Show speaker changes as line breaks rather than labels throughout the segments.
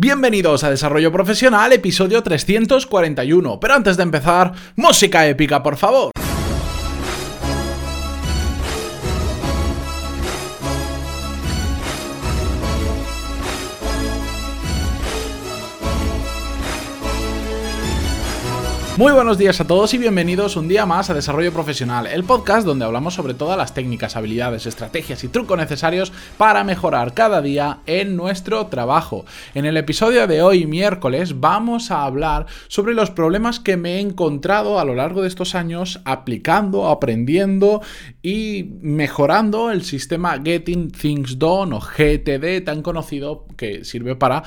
Bienvenidos a Desarrollo Profesional, episodio 341. Pero antes de empezar, música épica, por favor. Muy buenos días a todos y bienvenidos un día más a Desarrollo Profesional, el podcast donde hablamos sobre todas las técnicas, habilidades, estrategias y trucos necesarios para mejorar cada día en nuestro trabajo. En el episodio de hoy, miércoles, vamos a hablar sobre los problemas que me he encontrado a lo largo de estos años aplicando, aprendiendo y mejorando el sistema Getting Things Done o GTD tan conocido que sirve para,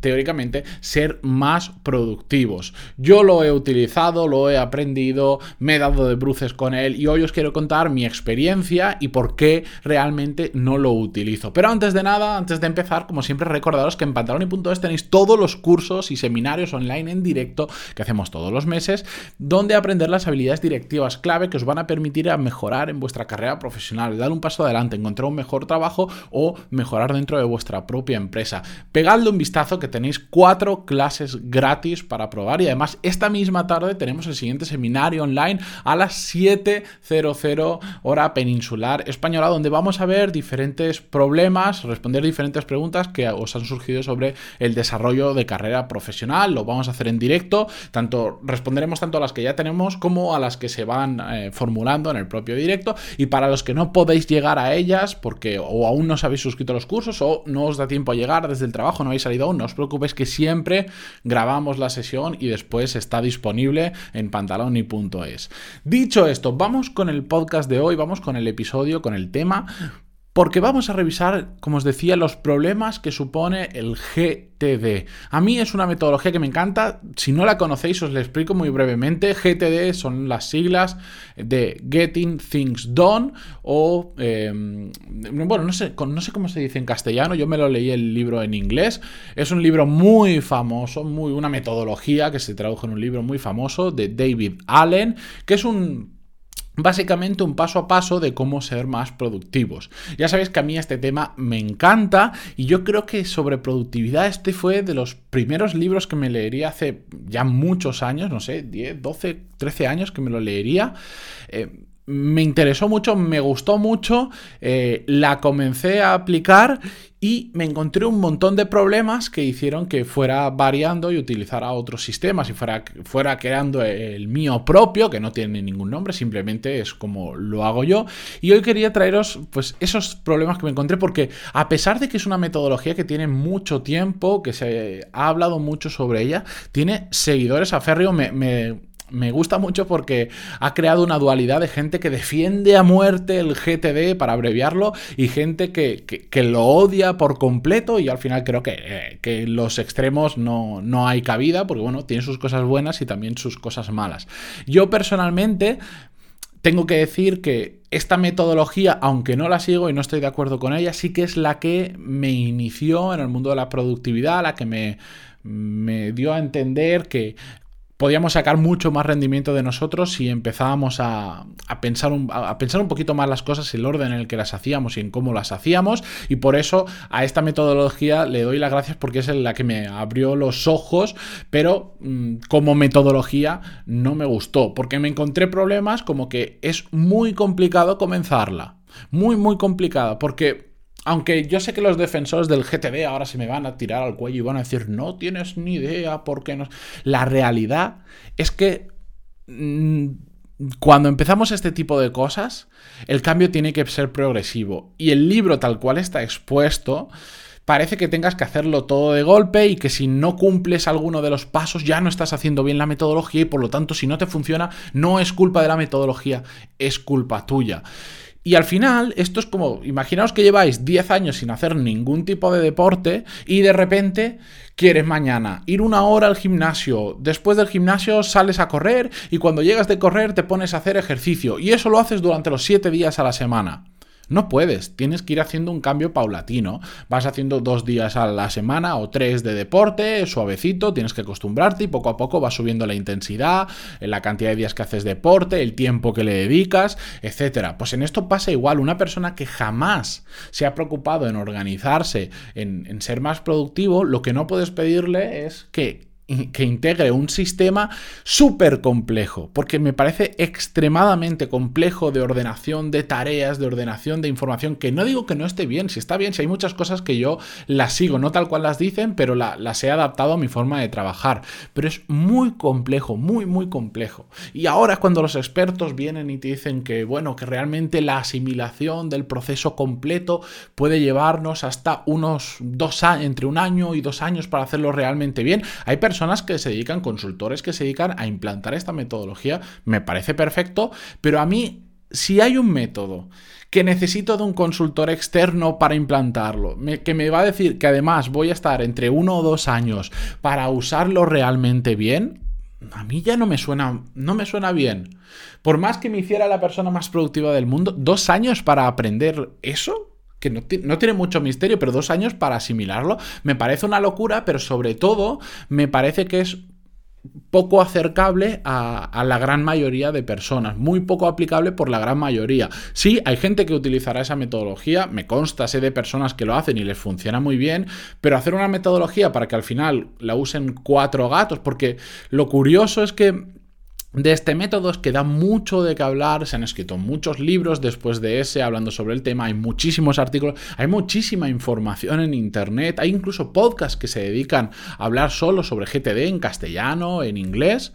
teóricamente, ser más productivos. Yo lo he utilizado lo he aprendido, me he dado de bruces con él y hoy os quiero contar mi experiencia y por qué realmente no lo utilizo. Pero antes de nada, antes de empezar, como siempre recordaros que en pantaloni.es tenéis todos los cursos y seminarios online en directo que hacemos todos los meses, donde aprender las habilidades directivas clave que os van a permitir a mejorar en vuestra carrera profesional, dar un paso adelante, encontrar un mejor trabajo o mejorar dentro de vuestra propia empresa. Pegadle un vistazo que tenéis cuatro clases gratis para probar y además esta misma tarde tarde tenemos el siguiente seminario online a las 7.00 hora peninsular española, donde vamos a ver diferentes problemas, responder diferentes preguntas que os han surgido sobre el desarrollo de carrera profesional. Lo vamos a hacer en directo, tanto responderemos tanto a las que ya tenemos como a las que se van eh, formulando en el propio directo. Y para los que no podéis llegar a ellas, porque o aún no os habéis suscrito a los cursos o no os da tiempo a llegar desde el trabajo, no habéis salido aún, no os preocupéis que siempre grabamos la sesión y después está disponible en pantaloni.es. Dicho esto, vamos con el podcast de hoy, vamos con el episodio, con el tema porque vamos a revisar, como os decía, los problemas que supone el GTD. A mí es una metodología que me encanta, si no la conocéis os la explico muy brevemente. GTD son las siglas de Getting Things Done o, em, bueno, no sé, no sé cómo se dice en castellano, yo me lo leí el libro en inglés. Es un libro muy famoso, muy, una metodología que se tradujo en un libro muy famoso de David Allen, que es un Básicamente un paso a paso de cómo ser más productivos. Ya sabéis que a mí este tema me encanta y yo creo que sobre productividad este fue de los primeros libros que me leería hace ya muchos años, no sé, 10, 12, 13 años que me lo leería. Eh, me interesó mucho, me gustó mucho, eh, la comencé a aplicar y me encontré un montón de problemas que hicieron que fuera variando y utilizara otros sistemas y fuera, fuera creando el mío propio, que no tiene ningún nombre, simplemente es como lo hago yo. Y hoy quería traeros pues esos problemas que me encontré porque a pesar de que es una metodología que tiene mucho tiempo, que se ha hablado mucho sobre ella, tiene seguidores a me, me me gusta mucho porque ha creado una dualidad de gente que defiende a muerte el GTD, para abreviarlo, y gente que, lo odia por completo y al final creo que, eh, que los extremos no, no hay cabida, porque bueno, tiene sus cosas buenas y también sus cosas malas. Yo personalmente tengo que decir que esta metodología, aunque no la sigo y no estoy de acuerdo con ella, sí que es la que me inició en el mundo de la productividad, la que me, me dio a entender que podíamos sacar mucho más rendimiento de nosotros si empezábamos a, pensar un, a, pensar un, poquito más las cosas, el orden en el que las hacíamos y en cómo las hacíamos. Y por eso a esta metodología le doy las gracias porque es la que me abrió los ojos, pero mm, como metodología no me gustó, porque me encontré problemas como que es muy complicado comenzarla. Muy, muy complicada, porque aunque yo sé que los defensores del GTD ahora se me van a tirar al cuello y van a decir, no tienes ni idea por qué no. La realidad es que mm, cuando empezamos este tipo de cosas, el cambio tiene que ser progresivo. Y el libro tal cual está expuesto, parece que tengas que hacerlo todo de golpe y que si no cumples alguno de los pasos ya no estás haciendo bien la metodología y por lo tanto si no te funciona no es culpa de la metodología, es culpa tuya. Y al final, esto es como, imaginaos que lleváis 10 años sin hacer ningún tipo de deporte y de repente quieres mañana ir una hora al gimnasio, después del gimnasio sales a correr y cuando llegas de correr te pones a hacer ejercicio y eso lo haces durante los 7 días a la semana. No puedes, tienes que ir haciendo un cambio paulatino. Vas haciendo dos días a la semana o tres de deporte, suavecito, tienes que acostumbrarte y poco a poco vas subiendo la intensidad, la cantidad de días que haces deporte, el tiempo que le dedicas, etc. Pues en esto pasa igual, una persona que jamás se ha preocupado en organizarse, en ser más productivo, lo que no puedes pedirle es que que integre un sistema súper complejo, porque me parece extremadamente complejo de ordenación de tareas, de ordenación de información, que no digo que no esté bien, si está bien, si hay muchas cosas que yo las sigo, no tal cual las dicen, pero las he adaptado a mi forma de trabajar, pero es muy complejo, muy, muy complejo. Y ahora cuando los expertos vienen y te dicen que, bueno, que realmente la asimilación del proceso completo puede llevarnos hasta unos dos años, entre un año y dos años para hacerlo realmente bien, hay personas personas que se dedican, consultores que se dedican a implantar esta metodología, me parece perfecto, pero a mí, si hay un método que necesito de un consultor externo para implantarlo, que me va a decir que además voy a estar entre uno o dos años para usarlo realmente bien, a mí ya no me suena, no me suena bien. Por más que me hiciera la persona más productiva del mundo, dos años para aprender eso, que no, tiene mucho misterio, pero dos años para asimilarlo, me parece una locura, pero sobre todo me parece que es poco acercable a, la gran mayoría de personas, muy poco aplicable por la gran mayoría. Sí, hay gente que utilizará esa metodología, me consta, sé de personas que lo hacen y les funciona muy bien, pero hacer una metodología para que al final la usen cuatro gatos, porque lo curioso es que de este método es que da mucho de qué hablar, se han escrito muchos libros después de ese hablando sobre el tema, hay muchísimos artículos, hay muchísima información en internet, hay incluso podcasts que se dedican a hablar solo sobre GTD en castellano, en inglés.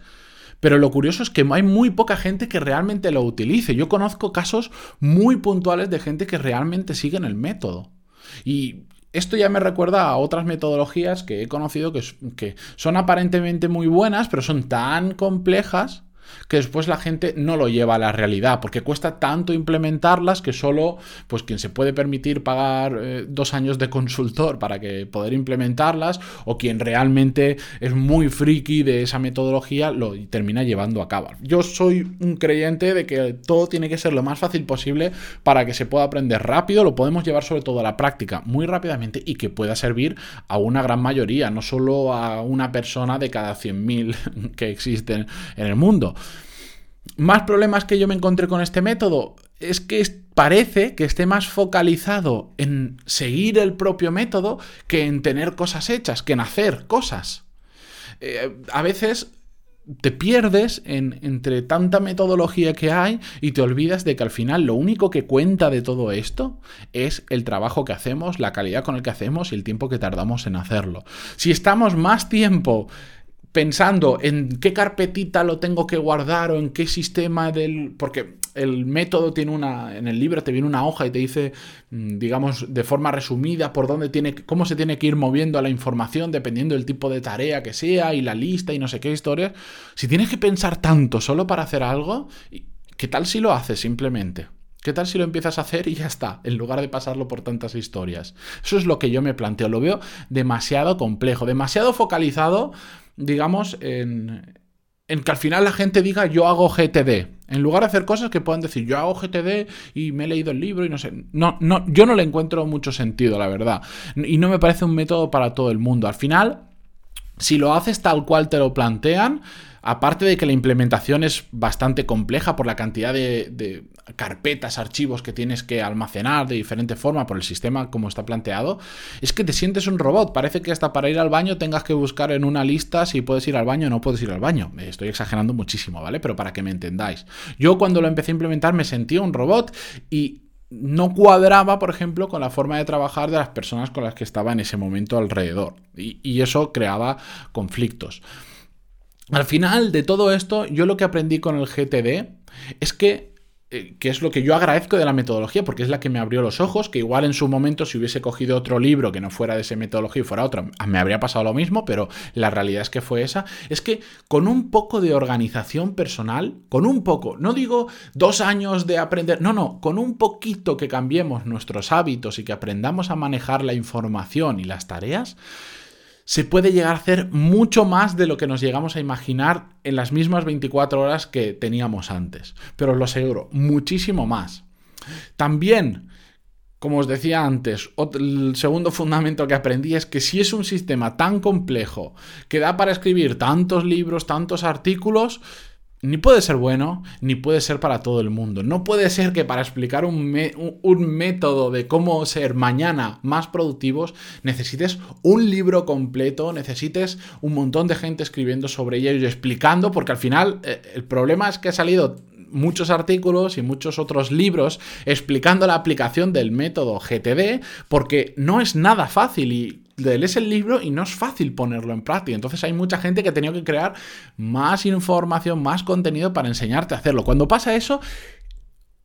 Pero lo curioso es que hay muy poca gente que realmente lo utilice. Yo conozco casos muy puntuales de gente que realmente siguen el método. Y esto ya me recuerda a otras metodologías que he conocido que, que, son aparentemente muy buenas, pero son tan complejas que después la gente no lo lleva a la realidad, porque cuesta tanto implementarlas que solo, pues quien se puede permitir pagar eh, dos años de consultor para que poder implementarlas, o quien realmente es muy friki de esa metodología, lo termina llevando a cabo. Yo soy un creyente de que todo tiene que ser lo más fácil posible para que se pueda aprender rápido, lo podemos llevar sobre todo a la práctica muy rápidamente y que pueda servir a una gran mayoría, no solo a una persona de cada 100.000 que existen en el mundo. Más problemas que yo me encontré con este método es que parece que esté más focalizado en seguir el propio método que en tener cosas hechas, que en hacer cosas. Eh, a veces te pierdes en, entre tanta metodología que hay y te olvidas de que al final lo único que cuenta de todo esto es el trabajo que hacemos, la calidad con el que hacemos y el tiempo que tardamos en hacerlo. Si estamos más tiempo pensando en qué carpetita lo tengo que guardar o en qué sistema del... porque el método tiene una... en el libro te viene una hoja y te dice, mm, digamos, de forma resumida por dónde tiene... cómo se tiene que ir moviendo la información dependiendo del tipo de tarea que sea y la lista y no sé qué historias. Si tienes que pensar tanto solo para hacer algo, ¿qué tal si lo haces simplemente? ¿Qué tal si lo empiezas a hacer y ya está, en lugar de pasarlo por tantas historias? Eso es lo que yo me planteo. Lo veo demasiado complejo, demasiado focalizado digamos, en, en que al final la gente diga yo hago GTD. En lugar de hacer cosas que puedan decir yo hago GTD y me he leído el libro y no sé. No, no, yo no le encuentro mucho sentido, la verdad. Y no me parece un método para todo el mundo. Al final, si lo haces tal cual te lo plantean, Aparte de que la implementación es bastante compleja por la cantidad de, carpetas, archivos que tienes que almacenar de diferente forma por el sistema como está planteado, es que te sientes un robot. Parece que hasta para ir al baño tengas que buscar en una lista si puedes ir al baño o no puedes ir al baño. Estoy exagerando muchísimo, ¿vale? Pero para que me entendáis. Yo cuando lo empecé a implementar me sentía un robot y no cuadraba, por ejemplo, con la forma de trabajar de las personas con las que estaba en ese momento alrededor. y eso creaba conflictos. Al final de todo esto, yo lo que aprendí con el GTD es que eh, que es lo que yo agradezco de la metodología, porque es la que me abrió los ojos, que igual en su momento si hubiese cogido otro libro que no fuera de esa metodología y fuera otro, me habría pasado lo mismo, pero la realidad es que fue esa, es que con un poco de organización personal, con un poco, no digo dos años de aprender, no, no, con un poquito que cambiemos nuestros hábitos y que aprendamos a manejar la información y las tareas, se puede llegar a hacer mucho más de lo que nos llegamos a imaginar en las mismas 24 horas que teníamos antes. Pero os lo aseguro, muchísimo más. También Como os decía antes, el segundo fundamento que aprendí es que si es un sistema tan complejo que da para escribir tantos libros, tantos artículos, ni puede ser bueno, ni puede ser para todo el mundo. No puede ser que para explicar un, método de cómo ser mañana más productivos necesites un libro completo, necesites un montón de gente escribiendo sobre ello y explicando, porque al final eh, el problema es que ha salido muchos artículos y muchos otros libros explicando la aplicación del método GTD porque no es nada fácil y lees el libro y no es fácil ponerlo en práctica. Entonces hay mucha gente que ha tenido que crear más información, más contenido para enseñarte a hacerlo. Cuando pasa eso,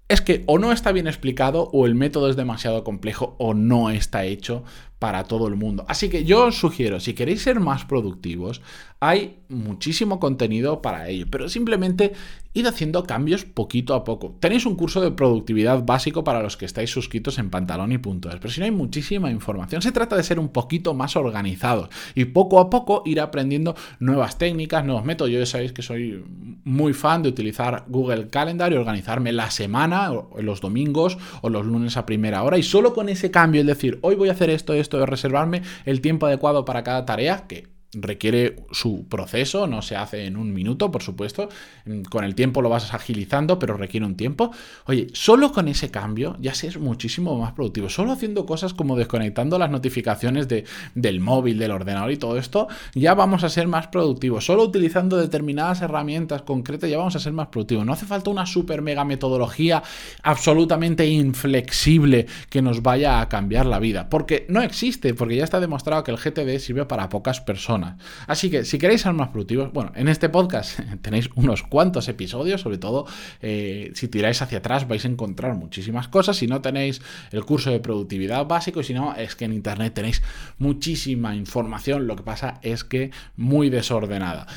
es que o no está bien explicado o el método es demasiado complejo o no está hecho para todo el mundo. Así que yo os sugiero, si queréis ser más productivos, hay muchísimo contenido para ello, pero simplemente id haciendo cambios poquito a poco. Tenéis un curso de productividad básico para los que estáis suscritos en pantaloni.es, pero si no hay muchísima información, se trata de ser un poquito más organizados y poco a poco ir aprendiendo nuevas técnicas, nuevos métodos. Yo ya sabéis que soy muy fan de utilizar Google Calendar y organizarme la semana, los domingos o los lunes a primera hora y solo con ese cambio, es decir, hoy voy a hacer esto, esto de reservarme el tiempo adecuado para cada tarea, que requiere su proceso, no se hace en un minuto, por supuesto, mm, con el tiempo lo vas agilizando, pero requiere un tiempo. Oye, solo con ese cambio ya seas muchísimo más productivo, solo haciendo cosas como desconectando las notificaciones de, del móvil, del ordenador y todo esto, ya vamos a ser más productivos, solo utilizando determinadas herramientas concretas ya vamos a ser más productivos. No hace falta una super mega metodología absolutamente inflexible que nos vaya a cambiar la vida, porque no existe, porque ya está demostrado que el GTD sirve para pocas personas. Así que si queréis ser más productivos, bueno, en este podcast tenéis unos cuantos episodios, sobre todo eh, si tiráis hacia atrás vais a encontrar muchísimas cosas. Si no tenéis el curso de productividad básico, si no, es que en internet tenéis muchísima información. Lo que pasa es que muy desordenada.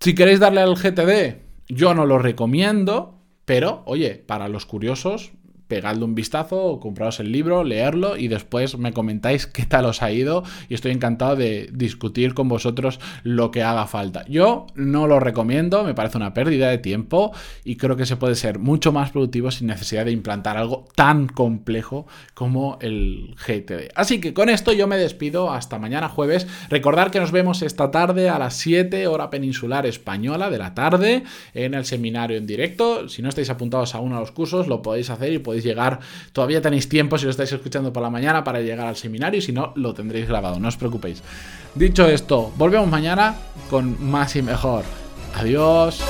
Si queréis darle al GTD, yo no lo recomiendo. Pero, oye, para los curiosos, pegadle un vistazo, compraos el libro, leerlo y después me comentáis qué tal os ha ido y estoy encantado de discutir con vosotros lo que haga falta. Yo no lo recomiendo, me parece una pérdida de tiempo y creo que se puede ser mucho más productivo sin necesidad de implantar algo tan complejo como el GTD. Así que con esto yo me despido hasta mañana jueves. Recordar que nos vemos esta tarde a las 7 hora peninsular española de la tarde en el seminario en directo. Si no estáis apuntados a uno de los cursos, lo podéis hacer y llegar, todavía tenéis tiempo si lo estáis escuchando por la mañana para llegar al seminario y si no, lo tendréis grabado, no os preocupéis. Dicho esto, volvemos mañana con más y mejor. Adiós.